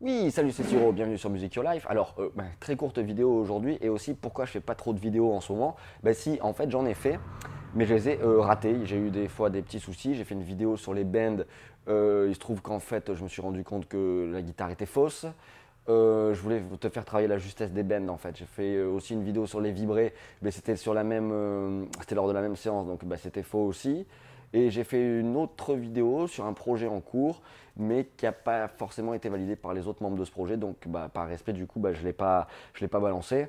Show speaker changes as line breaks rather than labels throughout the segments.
Oui, salut, c'est Siro, bienvenue sur Music Your Life. Alors, euh, bah, très courte vidéo aujourd'hui et aussi pourquoi je fais pas trop de vidéos en ce moment? Bah si, en fait, j'en ai fait, mais je les ai euh, ratés. J'ai eu des fois des petits soucis. J'ai fait une vidéo sur les bends. Euh, il se trouve qu'en fait, je me suis rendu compte que la guitare était fausse. je voulais te faire travailler la justesse des bends en fait. J'ai fait aussi une vidéo sur les vibrés, mais c'était sur la même, c'était lors de la même séance, donc bah, c'était faux aussi. Et j'ai fait une autre vidéo sur un projet en cours, mais qui n'a pas forcément été validé par les autres membres de ce projet. Donc, bah, par respect, du coup, bah, je ne l'ai pas, balancé.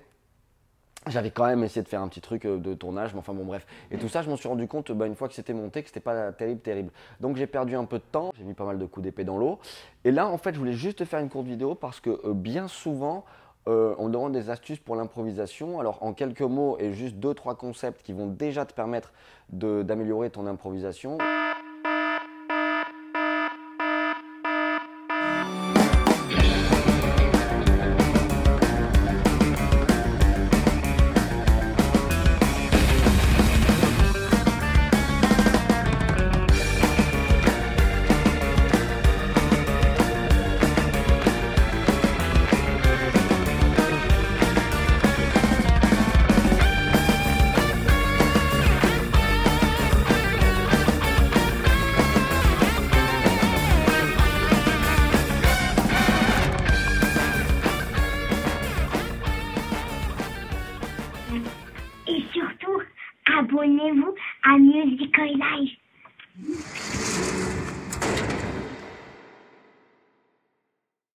J'avais quand même essayé de faire un petit truc euh, de tournage, mais enfin bon bref. Et tout ça, je m'en suis rendu compte bah, une fois que c'était monté que c'était pas terrible, terrible. Donc j'ai perdu un peu de temps, j'ai mis pas mal de coups d'épée dans l'eau. Et là, en fait, je voulais juste faire une courte vidéo parce que euh, bien souvent, euh, on demande des astuces pour l'improvisation. Alors en quelques mots et juste deux trois concepts qui vont déjà te permettre d'améliorer ton improvisation.
et surtout, abonnez-vous à Musical Live.